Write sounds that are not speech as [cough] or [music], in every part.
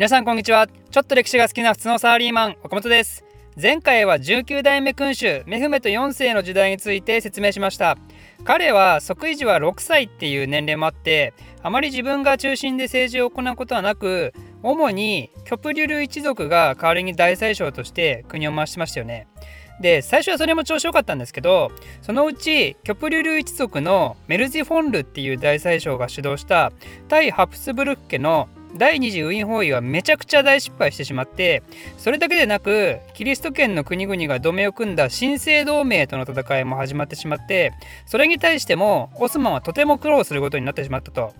皆さんこんにちは。ちょっと歴史が好きな普通のサラリーマン岡本です。前回は19代目君主メフメト4世の時代について説明しました。彼は即位時は6歳っていう年齢もあってあまり自分が中心で政治を行うことはなく主にキョプリュル一族が代わりに大宰相として国を回してましたよね。で最初はそれも調子良かったんですけどそのうちキョプリュル一族のメルジフォンルっていう大宰相が主導した対ハプスブルク家の第二次ウィーン包囲はめちゃくちゃ大失敗してしまってそれだけでなくキリスト圏の国々が同盟を組んだ新生同盟との戦いも始まってしまってそれに対してもオスマンはとても苦労することになってしまったと。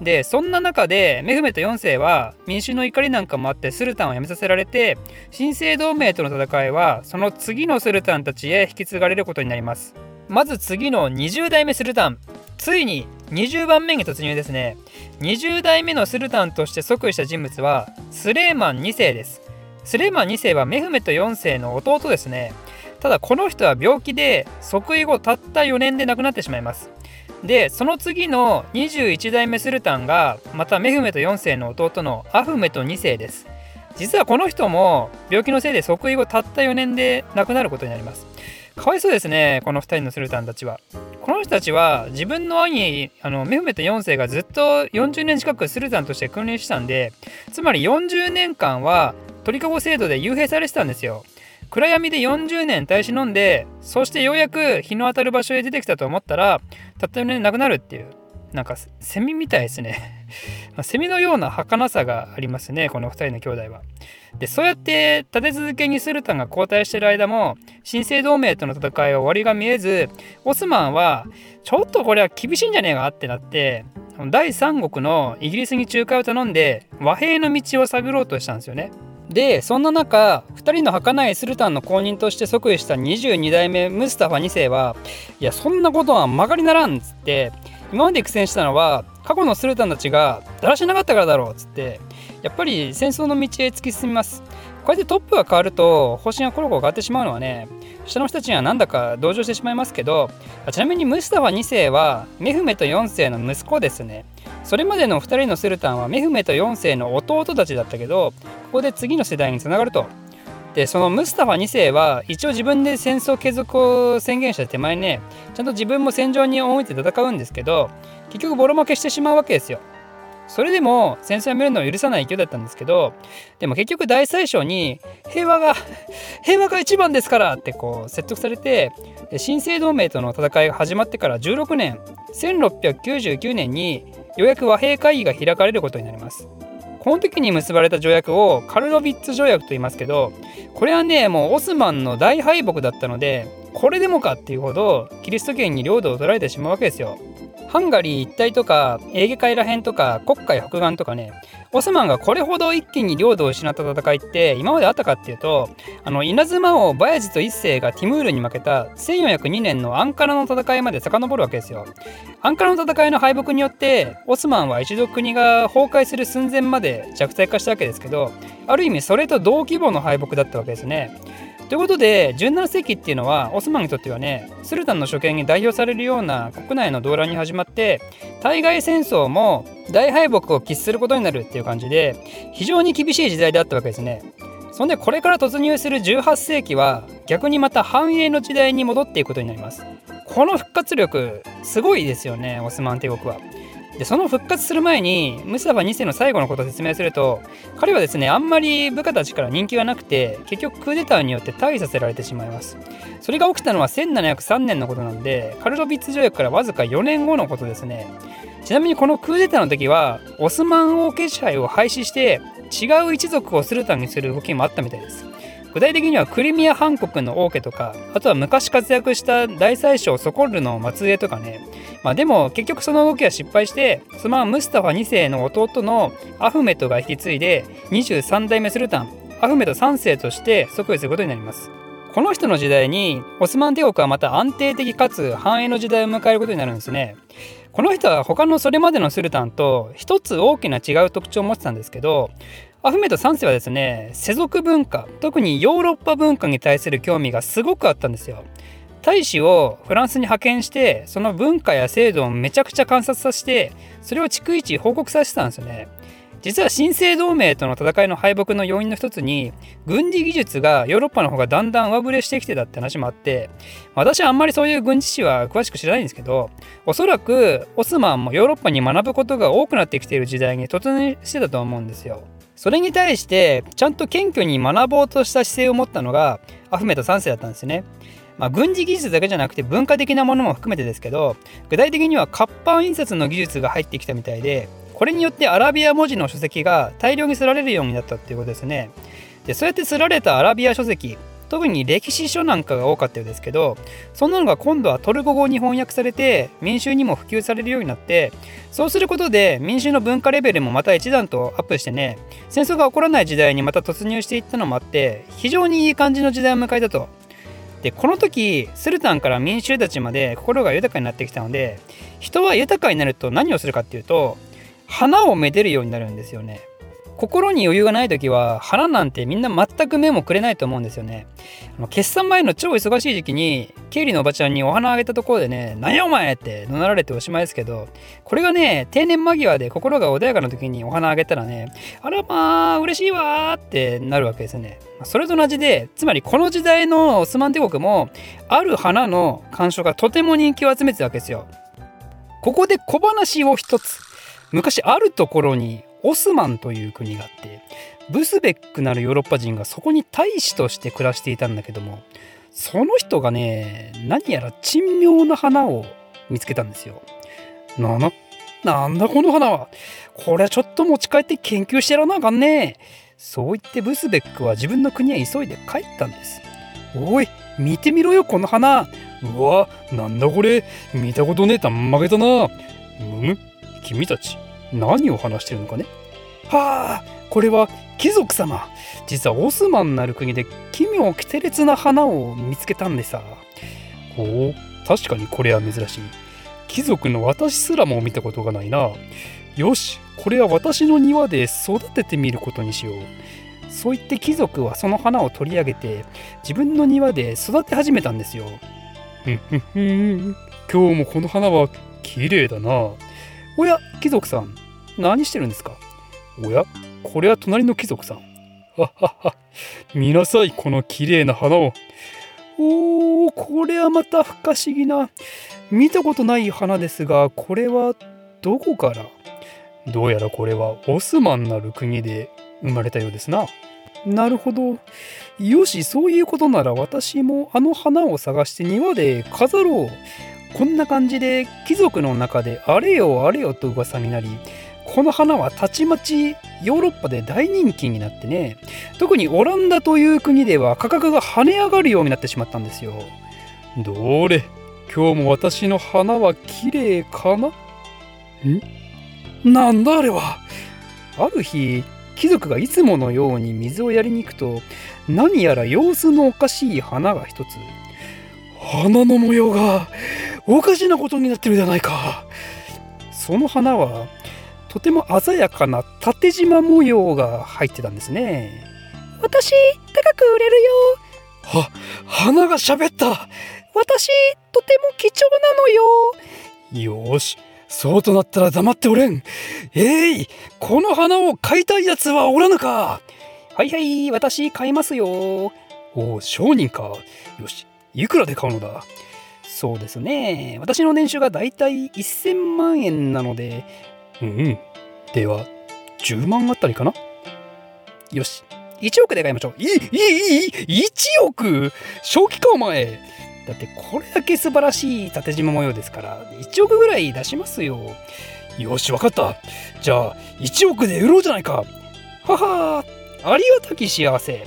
でそんな中でメフメト4世は民衆の怒りなんかもあってスルタンを辞めさせられて新生同盟との戦いはその次のスルタンたちへ引き継がれることになりますまず次の20代目スルタン。ついに20番目に突入ですね。20代目のスルタンとして即位した人物はスレーマン2世です。スレーマン2世はメフメト4世の弟ですね。ただこの人は病気で即位後たった4年で亡くなってしまいます。でその次の21代目スルタンがまたメフメト4世の弟のアフメト2世です。実はこの人も病気のせいで即位後たった4年で亡くなることになります。かわいそうですねこの2人のスルタンたちは。この人たちは自分の兄あのメフメト4世がずっと40年近くスルタンとして訓練したんでつまり40年間は鳥かご制度で幽閉されてたんですよ。暗闇で40年耐え忍んでそしてようやく日の当たる場所へ出てきたと思ったらたった4年で亡くなるっていう。なんかセミみたいですね [laughs] セミのような儚さがありますねこの2人の兄弟は。でそうやって立て続けにスルタンが交代してる間も新生同盟との戦いは終わりが見えずオスマンはちょっとこれは厳しいんじゃねえかってなって第三国のイギリスに仲介を頼んで和平の道を探ろうとしたんですよね。でそんな中2人の儚いスルタンの後任として即位した22代目ムスタファ2世はいやそんなことは曲がりならんっつって今まで苦戦したのは過去のスルタンたちがだらしなかったからだろうっつってやっぱり戦争の道へ突き進みます。こうやってトップが変わると方針がコロコロ変わってしまうのはね下の人たちにはなんだか同情してしまいますけどちなみにムスタファ2世はメフメト4世の息子ですね。それまでの2人のスルタンはメフメト4世の弟たちだったけど、ここで次の世代に繋がると。でそのムスタファ2世は一応自分で戦争継続を宣言した手前ねちゃんと自分も戦場に赴いて戦うんですけど結局ボロ負けしてしまうわけですよ。それでも戦争やめるのを許さない勢いだったんですけどでも結局大宰相に平和が [laughs] 平和が一番ですからってこう説得されて新生同盟との戦いが始まってから16年1699年にようやく和平会議が開かれることになります。この時に結ばれた条約をカルロビッツ条約と言いますけどこれはねもうオスマンの大敗北だったのでこれでもかっていうほどキリスト圏に領土を取られてしまうわけですよ。ハンガリー一帯とかエーゲ海ら辺とか黒海北岸とかねオスマンがこれほど一気に領土を失った戦いって今まであったかっていうとあの稲妻王バヤジト一世がティムールに負けた1402年のアンカラの戦いまで遡るわけですよ。アンカラの戦いの敗北によってオスマンは一度国が崩壊する寸前まで弱体化したわけですけどある意味それと同規模の敗北だったわけですね。ということで17世紀っていうのはオスマンにとってはねスルタンの処刑に代表されるような国内の動乱に始まって対外戦争も大敗北を喫することになるっていう感じで非常に厳しい時代であったわけですね。そんでこれから突入する18世紀は逆にまた繁栄の時代に戻っていくことになります。この復活力すごいですよねオスマン帝国は。でその復活する前にムスタファ2世の最後のことを説明すると彼はですねあんまり部下たちから人気がなくて結局クーデターによって退位させられてしまいます。それが起きたのは1703年のことなんでカルロビッツ条約からわずか4年後のことですね。ちなみにこのクーデターの時はオスマン王家支配を廃止して違う一族をスルタンにする動きもあったみたいです。具体的にはクリミア半国の王家とかあとは昔活躍した大宰相ソコルの末裔とかね。まあでも結局その動きは失敗してそのままムスタファ2世の弟のアフメトが引き継いで23代目スルタンアフメト3世として即位することになります。この人の時代にオスマン帝国はまた安定的かつ繁栄の時代を迎えることになるんですね。この人は他のそれまでのスルタンと一つ大きな違う特徴を持ってたんですけどアフメト3世はですね世俗文化特にヨーロッパ文化に対する興味がすごくあったんですよ大使をフランスに派遣してその文化や制度をめちゃくちゃ観察させてそれを逐一報告させてたんですよね実は新生同盟との戦いの敗北の要因の一つに軍事技術がヨーロッパの方がだんだん上振れしてきてたって話もあって私はあんまりそういう軍事史は詳しく知らないんですけどおそらくオスマンもヨーロッパに学ぶことが多くなってきている時代に突入してたと思うんですよ。それに対してちゃんと謙虚に学ぼうとした姿勢を持ったのがアフメト3世だったんですね。まあ、軍事技術だけじゃなくて文化的なものも含めてですけど具体的には活版印刷の技術が入ってきたみたいでこれによってアラビア文字の書籍が大量に刷られるようになったっていうことですね。でそうやって刷られたアラビア書籍特に歴史書なんかが多かったようですけどそんなのが今度はトルコ語に翻訳されて民衆にも普及されるようになってそうすることで民衆の文化レベルもまた一段とアップしてね戦争が起こらない時代にまた突入していったのもあって非常にいい感じの時代を迎えたと。でこの時スルタンから民衆たちまで心が豊かになってきたので人は豊かになると何をするかっていうと花をめでるようになるんですよね。心に余裕がない時は花なんてみんな全く目もくれないと思うんですよね。決算前の超忙しい時期に経理のおばちゃんにお花あげたところでね「何やお前!」って怒鳴られておしまいですけどこれがね定年間際で心が穏やかな時にお花あげたらね「あらまあ嬉しいわ!」ってなるわけですよね。それと同じでつまりこの時代のオスマン帝国もある花の鑑賞がとても人気を集めてたわけですよ。ここで小話を一つ昔あるところにオスマンという国があってブスベックなるヨーロッパ人がそこに大使として暮らしていたんだけどもその人がね何やら珍妙な花を見つけたんですよ。なななんだこの花は？これはちょっと持ち帰って研究してやらなあかんね。そう言ってブスベックは自分の国へ急いで帰ったんです。おい見てみろよこの花。うわなんだこれ。見たことねえたんまげだな。むむ君たち。何を話してるのかね？はあこれは貴族様。実はオスマンなる国で奇妙奇天烈な花を見つけたんでさ。ほう確かにこれは珍しい。貴族の私すらも見たことがないな。よしこれは私の庭で育ててみることにしよう。そう言って貴族はその花を取り上げて自分の庭で育て始めたんですよ。ふんふんふん。今日もこの花は綺麗だな。おや貴族さん。何してるんですか？おや？これは隣の貴族さん。ははは。見なさい、この綺麗な花を。おー、これはまた不可思議な。見たことない花ですが、これはどこから？どうやらこれはオスマンなる国で生まれたようですな。なるほど。よし、そういうことなら私もあの花を探して庭で飾ろう。こんな感じで貴族の中であれよあれよと噂になり、この花はたちまちヨーロッパで大人気になってね特にオランダという国では価格が跳ね上がるようになってしまったんですよ。どれ？今日も私の花は綺麗かな？ん？なんだあれは？ある日貴族がいつものように水をやりに行くと何やら様子のおかしい花が一つ花の模様がおかしなことになってるじゃないか。その花はとても鮮やかな縦縞模様が入ってたんですね。私高く売れるよ。は花が喋った。私とても貴重なのよ。よしそうとなったら黙っておれん。えいこの花を買いたいやつはおらぬか。はいはい私買いますよ。おお商人か。よしいくらで買うのだ。そうですね。私の年収がだいたい1000万円なのでうん。では、10万あたりかな？よし。1億で買いましょう。いい、いい、いい、1億正気かお前だってこれだけ素晴らしい縦縞模様ですから、1億ぐらい出しますよ。よし、わかった。じゃあ、1億で売ろうじゃないか。ははありがたき幸せ。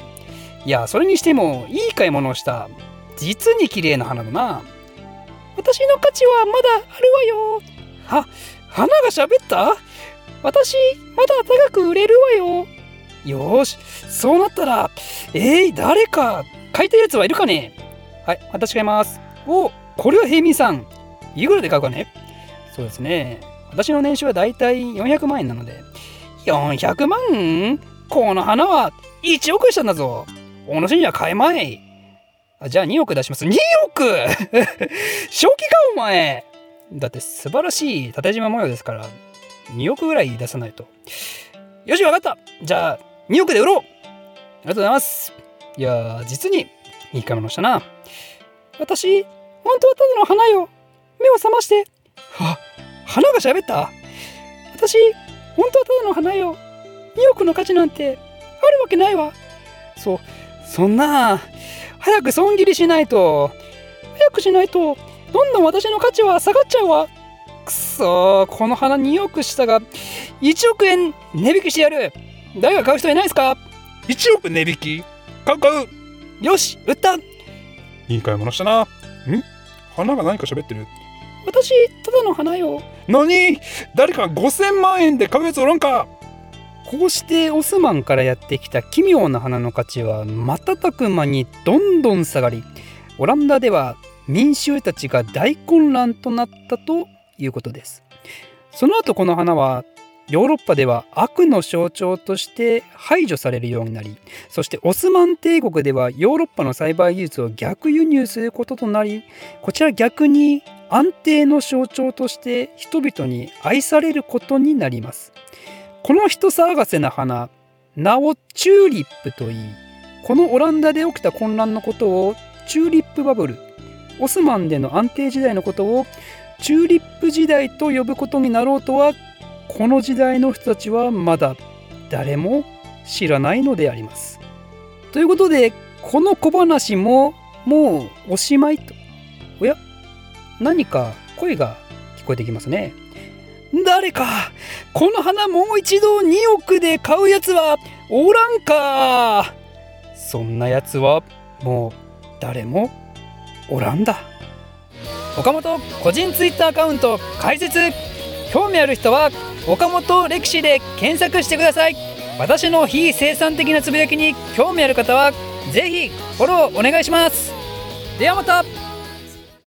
いや、それにしても、いい買い物をした。実に綺麗な花だな。私の価値はまだあるわよ。は、花が喋った？私、まだ高く売れるわよ。よし、そうなったら、えー、誰か、買いたいやつはいるかね？はい、私買います。お、これは平民さん。いくらで買うかね？そうですね。私の年収はだいたい400万円なので。400万？この花は1億したんだぞ。お主には買えまい。あじゃあ2億出します。2億？[laughs] 正気かお前だって素晴らしい縦縞模様ですから2億ぐらい出さないと。よしわかった。じゃあ2億で売ろう。ありがとうございます。いやー実にいい買い物したな。私本当はただの花よ。目を覚まして。あ花が喋った。私本当はただの花よ。2億の価値なんてあるわけないわ。そうそんな早く損切りしないと。早くしないと。どんどん私の価値は下がっちゃうわ。くそー。この花2億したが。1億円値引きしてやる。誰が買う人いないですか？1億値引き？買う買う。よし売った。いい買い物したな。ん？花が何か喋ってる？私ただの花よ。何？誰か5000万円で買うやつおらんか？こうしてオスマンからやってきた奇妙な花の価値は瞬く間にどんどん下がりオランダでは民衆たちが大混乱となったということです。その後この花はヨーロッパでは悪の象徴として排除されるようになりそしてオスマン帝国ではヨーロッパの栽培技術を逆輸入することとなりこちら逆に安定の象徴として人々に愛されることになります。この人騒がせな花名をチューリップといいこのオランダで起きた混乱のことをチューリップバブルオスマンでの安定時代のことをチューリップ時代と呼ぶことになろうとはこの時代の人たちはまだ誰も知らないのであります。ということでこの小話ももうおしまいと。おや何か声が聞こえてきますね。誰かこの花もう一度2億で買うやつはおらんかそんなやつはもう誰もおらんだ。岡本個人ツイッターアカウント開設。興味ある人は岡本歴史で検索してください。私の非生産的なつぶやきに興味ある方はぜひフォローお願いします。ではまた。